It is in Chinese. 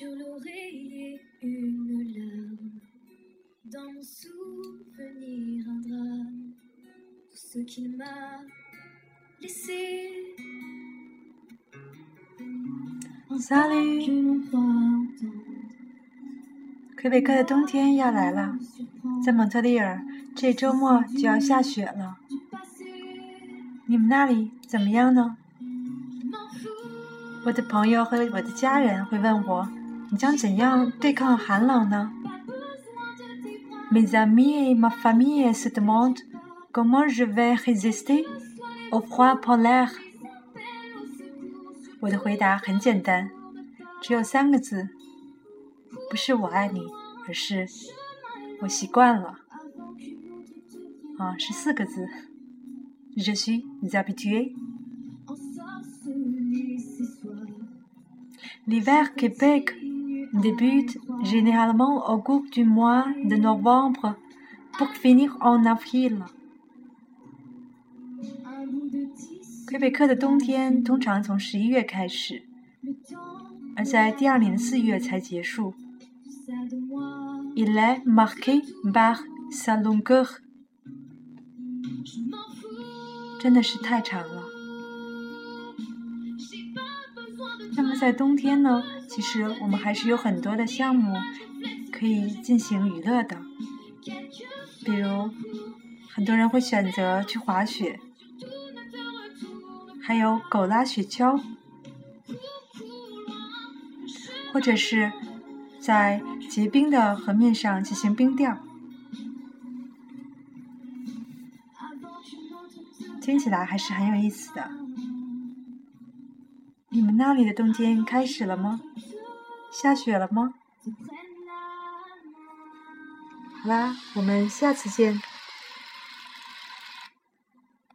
sur l'oreiller une larme. Dans mon souvenir un drame. Tout ce qu'il m'a laissé. Un Salut. que l'on croit entendre. 魁北克的冬天要来了，在蒙特利尔，这周末就要下雪了。你们那里怎么样呢？我的朋友和我的家人会问我：“你将怎样对抗寒冷呢？” Mes amis et ma famille se demandent comment je vais résister au froid polaire。我的回答很简单，只有三个字。不是我爱你，而是我习惯了。啊，是四个字。Je suis habitué. L'hiver Québec débute généralement au cours du mois de novembre pour finir en avril. 魁北克的冬天通常从十一月开始，而在第二年的四月才结束。Il est marqué par sa longueur. 真的是太长了。那么在冬天呢？ 其实我们还是有很多的项目可以进行娱乐的，比如很多人会选择去滑雪，还有狗拉雪橇，或者是在结冰的河面上进行冰钓。听起来还是很有意思的。你们那里的冬天开始了吗？下雪了吗？好啦，我们下次见。